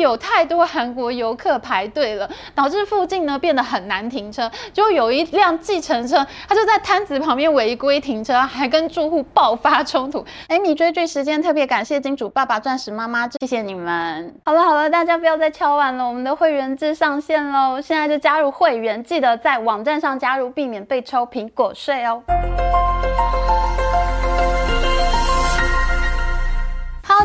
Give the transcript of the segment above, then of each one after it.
有太多韩国游客排队了，导致附近呢变得很难停车。就有一辆计程车，他就在摊子旁边违规停车，还跟住户爆发冲突。Amy 追剧时间特别感谢金主爸爸、钻石妈妈，谢谢你们。好了好了，大家不要再敲碗了，我们的会员制上线喽，现在就加入会员，记得在网站上加入，避免被抽苹果税哦。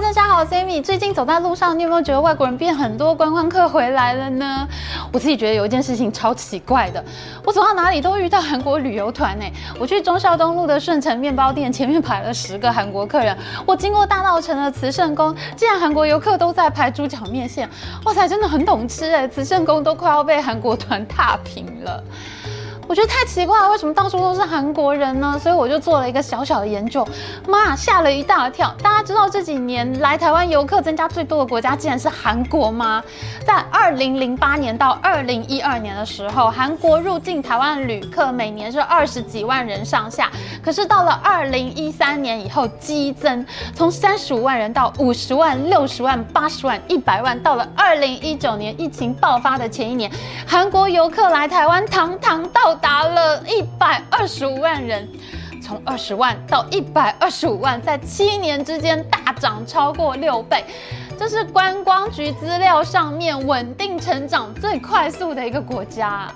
大家好，我是 Amy。最近走在路上，你有没有觉得外国人变很多，观光客回来了呢？我自己觉得有一件事情超奇怪的，我走到哪里都遇到韩国旅游团呢。我去忠孝东路的顺成面包店，前面排了十个韩国客人。我经过大稻城的慈圣宫，竟然韩国游客都在排猪脚面线。哇塞，真的很懂吃哎！慈圣宫都快要被韩国团踏平了。我觉得太奇怪了，为什么到处都是韩国人呢？所以我就做了一个小小的研究，妈，吓了一大跳。大家知道这几年来台湾游客增加最多的国家竟然是韩国吗？在二零零八年到二零一二年的时候，韩国入境台湾旅客每年是二十几万人上下。可是到了二零一三年以后激增，从三十五万人到五十万、六十万、八十万、一百万。到了二零一九年疫情爆发的前一年，韩国游客来台湾堂堂到。达了一百二十五万人，从二十万到一百二十五万，在七年之间大涨超过六倍，这是观光局资料上面稳定成长最快速的一个国家。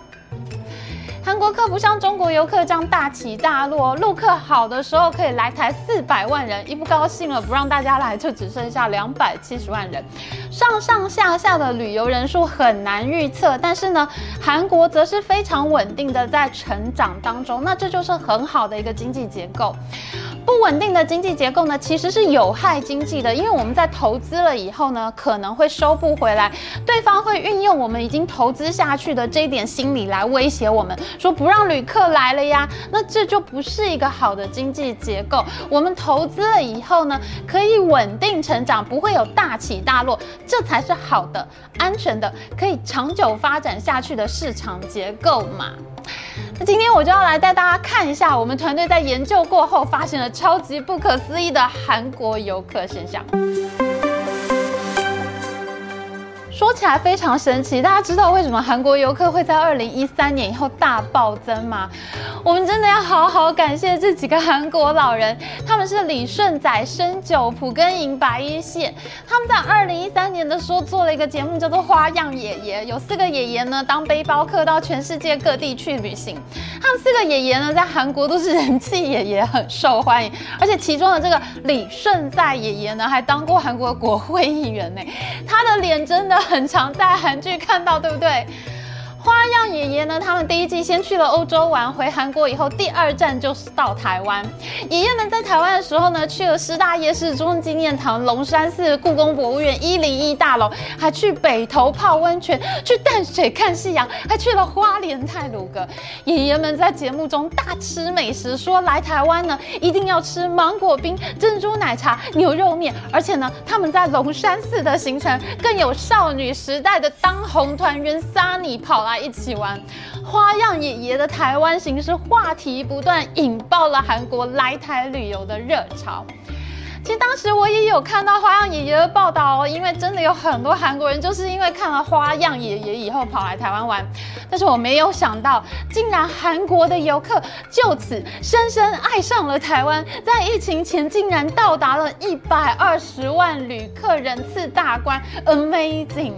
韩国客不像中国游客这样大起大落，陆客好的时候可以来台四百万人，一不高兴了不让大家来，就只剩下两百七十万人，上上下下的旅游人数很难预测。但是呢，韩国则是非常稳定的在成长当中，那这就是很好的一个经济结构。不稳定的经济结构呢，其实是有害经济的，因为我们在投资了以后呢，可能会收不回来，对方会运用我们已经投资下去的这一点心理来威胁我们，说不让旅客来了呀，那这就不是一个好的经济结构。我们投资了以后呢，可以稳定成长，不会有大起大落，这才是好的、安全的、可以长久发展下去的市场结构嘛。那今天我就要来带大家看一下，我们团队在研究过后发现了超级不可思议的韩国游客现象。说起来非常神奇，大家知道为什么韩国游客会在二零一三年以后大暴增吗？我们真的要好好感谢这几个韩国老人，他们是李顺宰、申九、朴根寅、白一谢。他们在二零一三年的时候做了一个节目，叫做《花样爷爷》，有四个爷爷呢当背包客到全世界各地去旅行。他们四个爷爷呢在韩国都是人气爷爷，很受欢迎。而且其中的这个李顺宰爷爷呢，还当过韩国国会议员呢，他的脸真的。很常在韩剧看到，对不对？花样爷爷呢？他们第一季先去了欧洲玩，回韩国以后，第二站就是到台湾。爷爷们在台湾的时候呢，去了师大夜市、中正纪念堂、龙山寺、故宫博物院、一零一大楼，还去北投泡温泉，去淡水看夕阳，还去了花莲太鲁阁。爷爷们在节目中大吃美食，说来台湾呢一定要吃芒果冰、珍珠奶茶、牛肉面，而且呢他们在龙山寺的行程更有少女时代的当红团员 Sunny 跑来一起玩花样爷爷的台湾行式话题不断，引爆了韩国来台旅游的热潮。其实当时我也有看到花样爷爷的报道哦，因为真的有很多韩国人就是因为看了花样爷爷以后跑来台湾玩。但是我没有想到，竟然韩国的游客就此深深爱上了台湾，在疫情前竟然到达了一百二十万旅客人次大关，Amazing！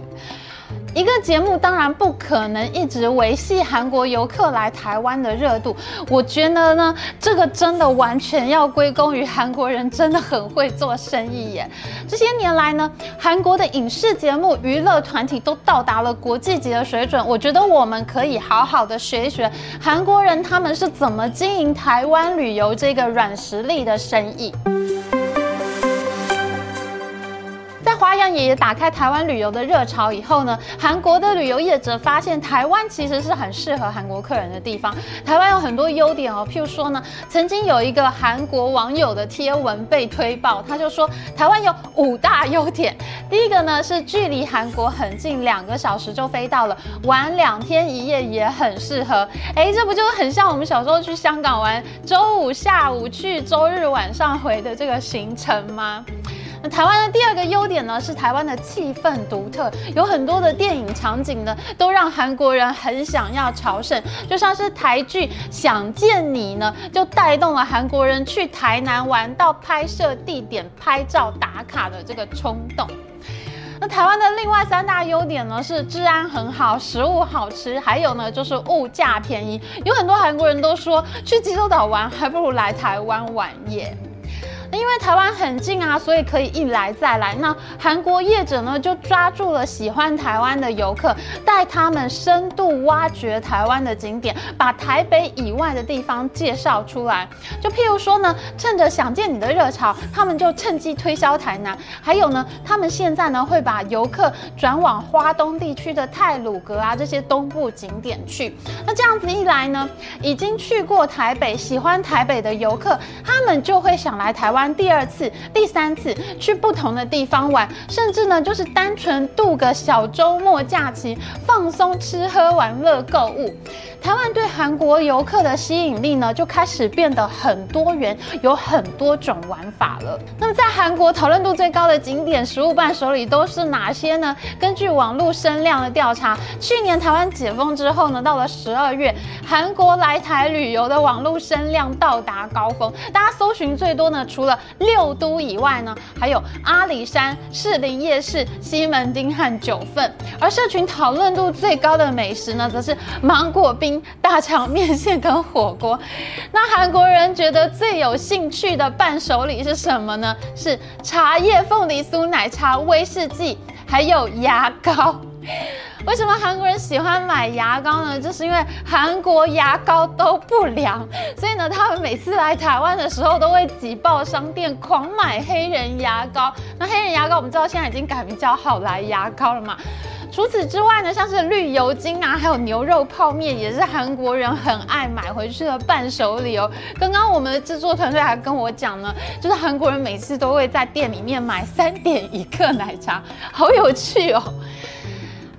一个节目当然不可能一直维系韩国游客来台湾的热度，我觉得呢，这个真的完全要归功于韩国人真的很会做生意耶。这些年来呢，韩国的影视节目、娱乐团体都到达了国际级的水准，我觉得我们可以好好的学一学韩国人他们是怎么经营台湾旅游这个软实力的生意。花样爷爷打开台湾旅游的热潮以后呢，韩国的旅游业者发现台湾其实是很适合韩国客人的地方。台湾有很多优点哦，譬如说呢，曾经有一个韩国网友的贴文被推爆，他就说台湾有五大优点。第一个呢是距离韩国很近，两个小时就飞到了，玩两天一夜也很适合。哎，这不就很像我们小时候去香港玩，周五下午去，周日晚上回的这个行程吗？那台湾的第二个优点呢，是台湾的气氛独特，有很多的电影场景呢，都让韩国人很想要朝圣。就像是台剧《想见你》呢，就带动了韩国人去台南玩，到拍摄地点拍照打卡的这个冲动。那台湾的另外三大优点呢，是治安很好，食物好吃，还有呢就是物价便宜。有很多韩国人都说，去济州岛玩还不如来台湾玩耶。因为台湾很近啊，所以可以一来再来。那韩国业者呢，就抓住了喜欢台湾的游客，带他们深度挖掘台湾的景点，把台北以外的地方介绍出来。就譬如说呢，趁着想见你的热潮，他们就趁机推销台南。还有呢，他们现在呢会把游客转往花东地区的太鲁阁啊这些东部景点去。那这样子一来呢，已经去过台北、喜欢台北的游客，他们就会想来台湾。玩第二次、第三次去不同的地方玩，甚至呢就是单纯度个小周末假期，放松、吃喝玩乐、购物。台湾对韩国游客的吸引力呢，就开始变得很多元，有很多种玩法了。那么在韩国讨论度最高的景点食物伴手礼都是哪些呢？根据网络声量的调查，去年台湾解封之后呢，到了十二月，韩国来台旅游的网络声量到达高峰，大家搜寻最多呢，除了六都以外呢，还有阿里山、士林夜市、西门町和九份。而社群讨论度最高的美食呢，则是芒果冰。大肠面线跟火锅，那韩国人觉得最有兴趣的伴手礼是什么呢？是茶叶、凤梨酥、奶茶、威士忌，还有牙膏。为什么韩国人喜欢买牙膏呢？就是因为韩国牙膏都不良，所以呢，他们每次来台湾的时候都会挤爆商店，狂买黑人牙膏。那黑人牙膏我们知道现在已经改名叫好来牙膏了嘛。除此之外呢，像是绿油精啊，还有牛肉泡面，也是韩国人很爱买回去的伴手礼哦。刚刚我们的制作团队还跟我讲呢，就是韩国人每次都会在店里面买三点一克奶茶，好有趣哦。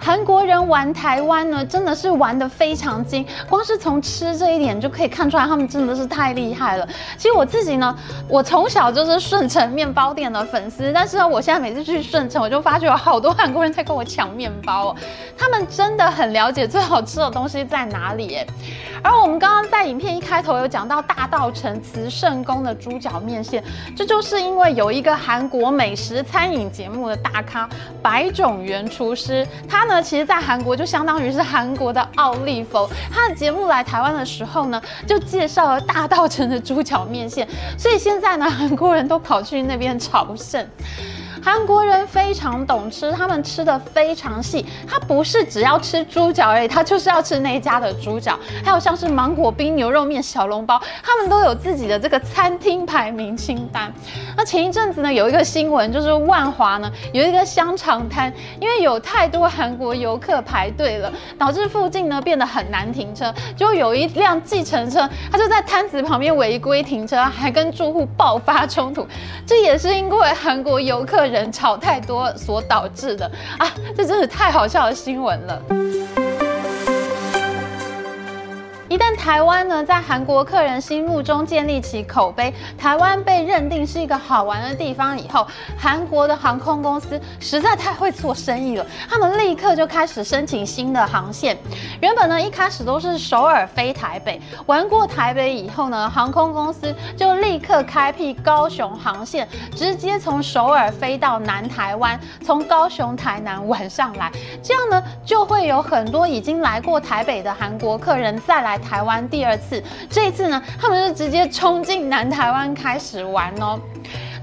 韩国人玩台湾呢，真的是玩得非常精，光是从吃这一点就可以看出来，他们真的是太厉害了。其实我自己呢，我从小就是顺成面包店的粉丝，但是呢，我现在每次去顺城，我就发觉有好多韩国人在跟我抢面包。他们真的很了解最好吃的东西在哪里。而我们刚刚在影片一开头有讲到大稻埕慈圣宫的猪脚面线，这就是因为有一个韩国美食餐饮节目的大咖白种元厨师，他呢。那其实，在韩国就相当于是韩国的奥利佛。他的节目来台湾的时候呢，就介绍了大稻城的猪脚面线，所以现在呢，韩国人都跑去那边朝圣。韩国人非常懂吃，他们吃的非常细。他不是只要吃猪脚而已，他就是要吃那一家的猪脚。还有像是芒果冰、牛肉面、小笼包，他们都有自己的这个餐厅排名清单。那前一阵子呢，有一个新闻，就是万华呢有一个香肠摊，因为有太多韩国游客排队了，导致附近呢变得很难停车。就有一辆计程车，他就在摊子旁边违规停车，还跟住户爆发冲突。这也是因为韩国游客人吵太多所导致的啊，这真是太好笑的新闻了。一旦台湾呢在韩国客人心目中建立起口碑，台湾被认定是一个好玩的地方以后，韩国的航空公司实在太会做生意了，他们立刻就开始申请新的航线。原本呢一开始都是首尔飞台北，玩过台北以后呢，航空公司就立刻开辟高雄航线，直接从首尔飞到南台湾，从高雄台南玩上来，这样呢就会有很多已经来过台北的韩国客人再来。台湾第二次，这一次呢，他们是直接冲进南台湾开始玩哦。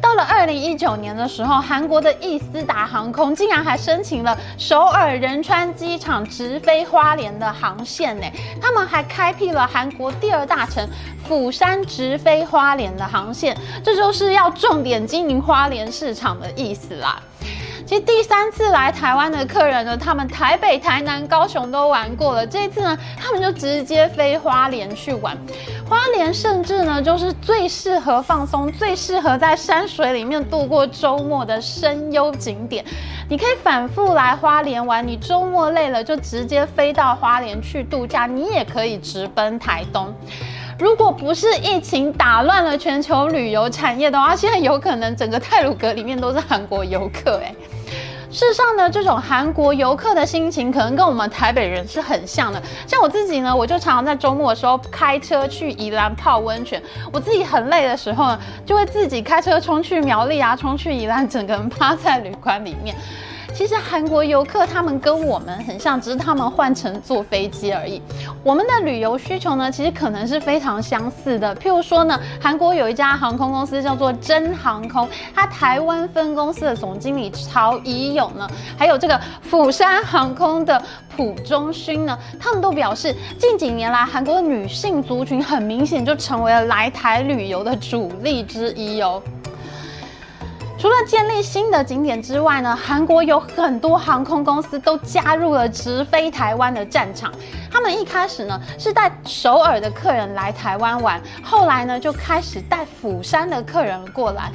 到了二零一九年的时候，韩国的易斯达航空竟然还申请了首尔仁川机场直飞花莲的航线呢。他们还开辟了韩国第二大城釜山直飞花莲的航线，这就是要重点经营花莲市场的意思啦。其实第三次来台湾的客人呢，他们台北、台南、高雄都玩过了，这次呢，他们就直接飞花莲去玩。花莲甚至呢，就是最适合放松、最适合在山水里面度过周末的声优景点。你可以反复来花莲玩，你周末累了就直接飞到花莲去度假，你也可以直奔台东。如果不是疫情打乱了全球旅游产业的话，现在有可能整个太鲁阁里面都是韩国游客哎。事实上呢，这种韩国游客的心情可能跟我们台北人是很像的。像我自己呢，我就常常在周末的时候开车去宜兰泡温泉。我自己很累的时候呢，就会自己开车冲去苗栗啊，冲去宜兰，整个人趴在旅馆里面。其实韩国游客他们跟我们很像，只是他们换成坐飞机而已。我们的旅游需求呢，其实可能是非常相似的。譬如说呢，韩国有一家航空公司叫做真航空，它台湾分公司的总经理曹怡勇呢，还有这个釜山航空的朴忠勋呢，他们都表示，近几年来韩国女性族群很明显就成为了来台旅游的主力之一哦。除了建立新的景点之外呢，韩国有很多航空公司都加入了直飞台湾的战场。他们一开始呢是带首尔的客人来台湾玩，后来呢就开始带釜山的客人过来。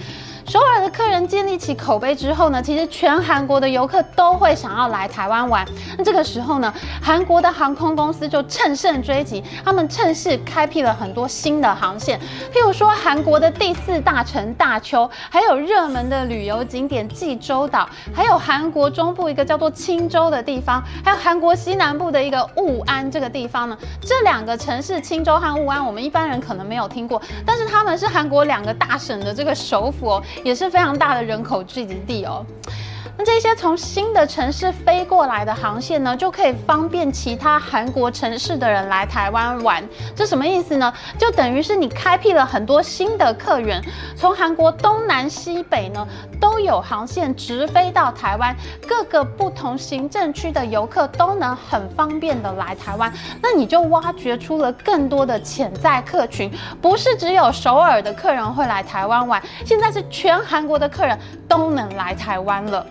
首尔的客人建立起口碑之后呢，其实全韩国的游客都会想要来台湾玩。那这个时候呢，韩国的航空公司就乘胜追击，他们趁势开辟了很多新的航线，譬如说韩国的第四大城大邱，还有热门的旅游景点济州岛，还有韩国中部一个叫做清州的地方，还有韩国西南部的一个雾安这个地方呢。这两个城市清州和雾安，我们一般人可能没有听过，但是他们是韩国两个大省的这个首府哦。也是非常大的人口聚集地哦。那这些从新的城市飞过来的航线呢，就可以方便其他韩国城市的人来台湾玩。这什么意思呢？就等于是你开辟了很多新的客源，从韩国东南西北呢都有航线直飞到台湾，各个不同行政区的游客都能很方便的来台湾。那你就挖掘出了更多的潜在客群，不是只有首尔的客人会来台湾玩，现在是全韩国的客人都能来台湾了。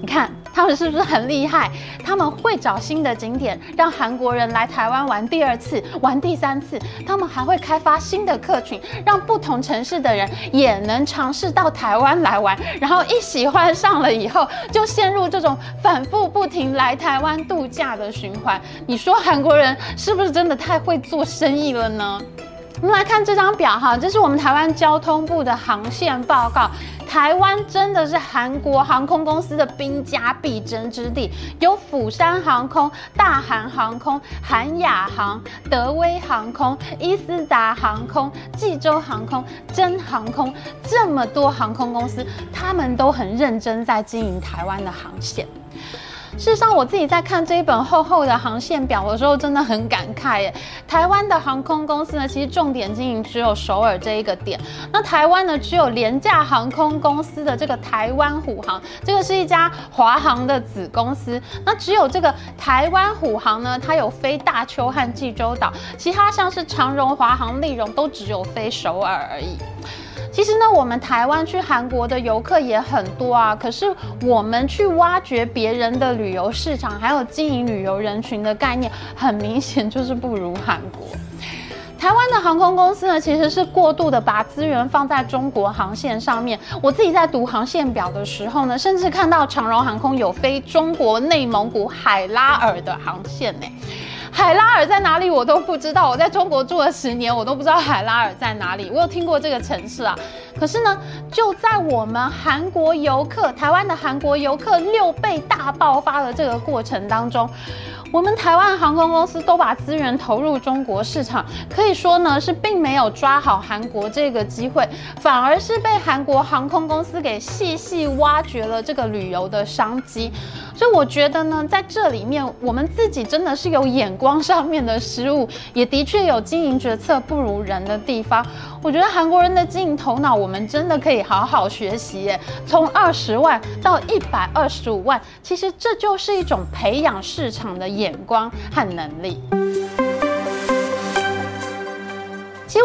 你看他们是不是很厉害？他们会找新的景点，让韩国人来台湾玩第二次、玩第三次。他们还会开发新的客群，让不同城市的人也能尝试到台湾来玩。然后一喜欢上了以后，就陷入这种反复不停来台湾度假的循环。你说韩国人是不是真的太会做生意了呢？我们来看这张表哈，这是我们台湾交通部的航线报告。台湾真的是韩国航空公司的兵家必争之地，有釜山航空、大韩航空、韩亚航、德威航空、伊斯达航空、济州航空、真航空，这么多航空公司，他们都很认真在经营台湾的航线。事实上，我自己在看这一本厚厚的航线表的时候，真的很感慨耶。台湾的航空公司呢，其实重点经营只有首尔这一个点。那台湾呢，只有廉价航空公司的这个台湾虎航，这个是一家华航的子公司。那只有这个台湾虎航呢，它有飞大邱和济州岛，其他像是长荣、华航、立荣都只有飞首尔而已。其实呢，我们台湾去韩国的游客也很多啊，可是我们去挖掘别人的旅游市场，还有经营旅游人群的概念，很明显就是不如韩国。台湾的航空公司呢，其实是过度的把资源放在中国航线上面。我自己在读航线表的时候呢，甚至看到长荣航空有飞中国内蒙古海拉尔的航线呢。海拉尔在哪里？我都不知道。我在中国住了十年，我都不知道海拉尔在哪里。我有听过这个城市啊，可是呢，就在我们韩国游客、台湾的韩国游客六倍大爆发的这个过程当中。我们台湾航空公司都把资源投入中国市场，可以说呢是并没有抓好韩国这个机会，反而是被韩国航空公司给细细挖掘了这个旅游的商机。所以我觉得呢，在这里面我们自己真的是有眼光上面的失误，也的确有经营决策不如人的地方。我觉得韩国人的经营头脑，我们真的可以好好学习。从二十万到一百二十五万，其实这就是一种培养市场的眼光和能力。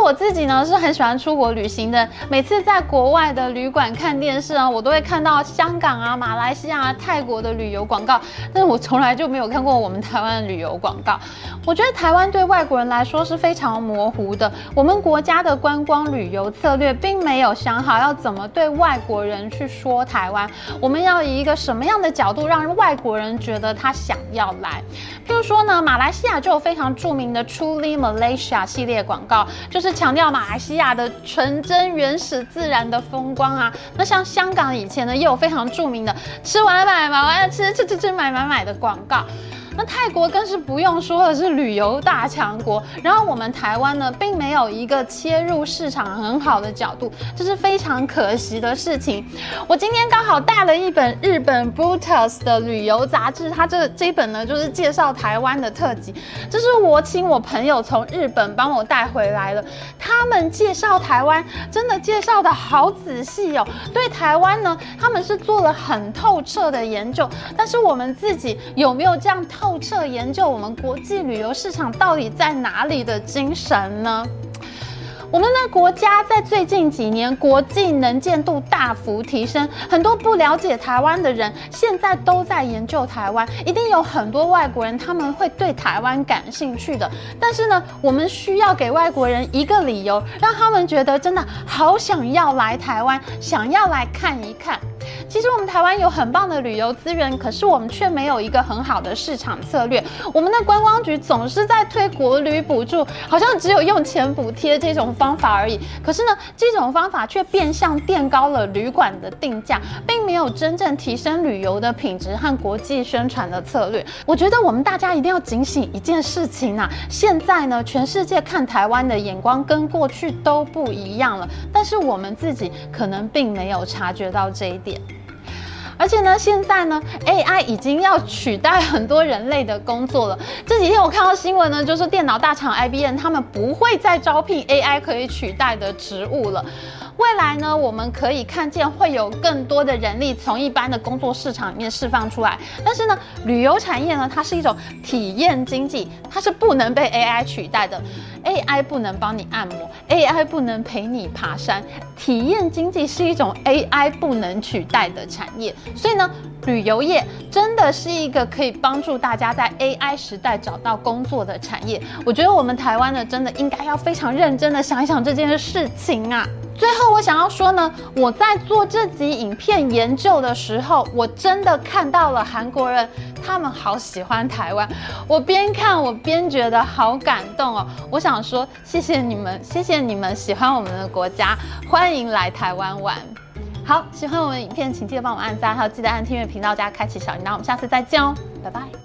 我自己呢是很喜欢出国旅行的，每次在国外的旅馆看电视啊，我都会看到香港啊、马来西亚啊、泰国的旅游广告，但是我从来就没有看过我们台湾的旅游广告。我觉得台湾对外国人来说是非常模糊的，我们国家的观光旅游策略并没有想好要怎么对外国人去说台湾，我们要以一个什么样的角度让外国人觉得他想要来？譬如说呢，马来西亚就有非常著名的 Truly Malaysia 系列广告。就是强调马来西亚的纯真、原始、自然的风光啊。那像香港以前呢，也有非常著名的吃完买买完吃吃吃吃买买买的广告。那泰国更是不用说了是旅游大强国，然后我们台湾呢，并没有一个切入市场很好的角度，这是非常可惜的事情。我今天刚好带了一本日本 Brutus 的旅游杂志，它这这一本呢，就是介绍台湾的特辑，这是我请我朋友从日本帮我带回来的。他们介绍台湾，真的介绍的好仔细哦，对台湾呢，他们是做了很透彻的研究，但是我们自己有没有这样？透彻研究我们国际旅游市场到底在哪里的精神呢？我们的国家在最近几年国际能见度大幅提升，很多不了解台湾的人现在都在研究台湾，一定有很多外国人他们会对台湾感兴趣的。但是呢，我们需要给外国人一个理由，让他们觉得真的好想要来台湾，想要来看一看。其实我们台湾有很棒的旅游资源，可是我们却没有一个很好的市场策略。我们的观光局总是在推国旅补助，好像只有用钱补贴这种方法而已。可是呢，这种方法却变相垫高了旅馆的定价，并没有真正提升旅游的品质和国际宣传的策略。我觉得我们大家一定要警醒一件事情啊！现在呢，全世界看台湾的眼光跟过去都不一样了，但是我们自己可能并没有察觉到这一点。而且呢，现在呢，AI 已经要取代很多人类的工作了。这几天我看到新闻呢，就是电脑大厂 IBM 他们不会再招聘 AI 可以取代的职务了。未来呢，我们可以看见会有更多的人力从一般的工作市场里面释放出来。但是呢，旅游产业呢，它是一种体验经济，它是不能被 AI 取代的。AI 不能帮你按摩，AI 不能陪你爬山。体验经济是一种 AI 不能取代的产业。所以呢，旅游业真的是一个可以帮助大家在 AI 时代找到工作的产业。我觉得我们台湾呢，真的应该要非常认真的想一想这件事情啊。最后，我想要说呢，我在做这集影片研究的时候，我真的看到了韩国人，他们好喜欢台湾。我边看我边觉得好感动哦。我想说，谢谢你们，谢谢你们喜欢我们的国家，欢迎来台湾玩。好，喜欢我们影片，请记得帮我按赞，还有记得按订阅频道加开启小铃铛。我们下次再见哦，拜拜。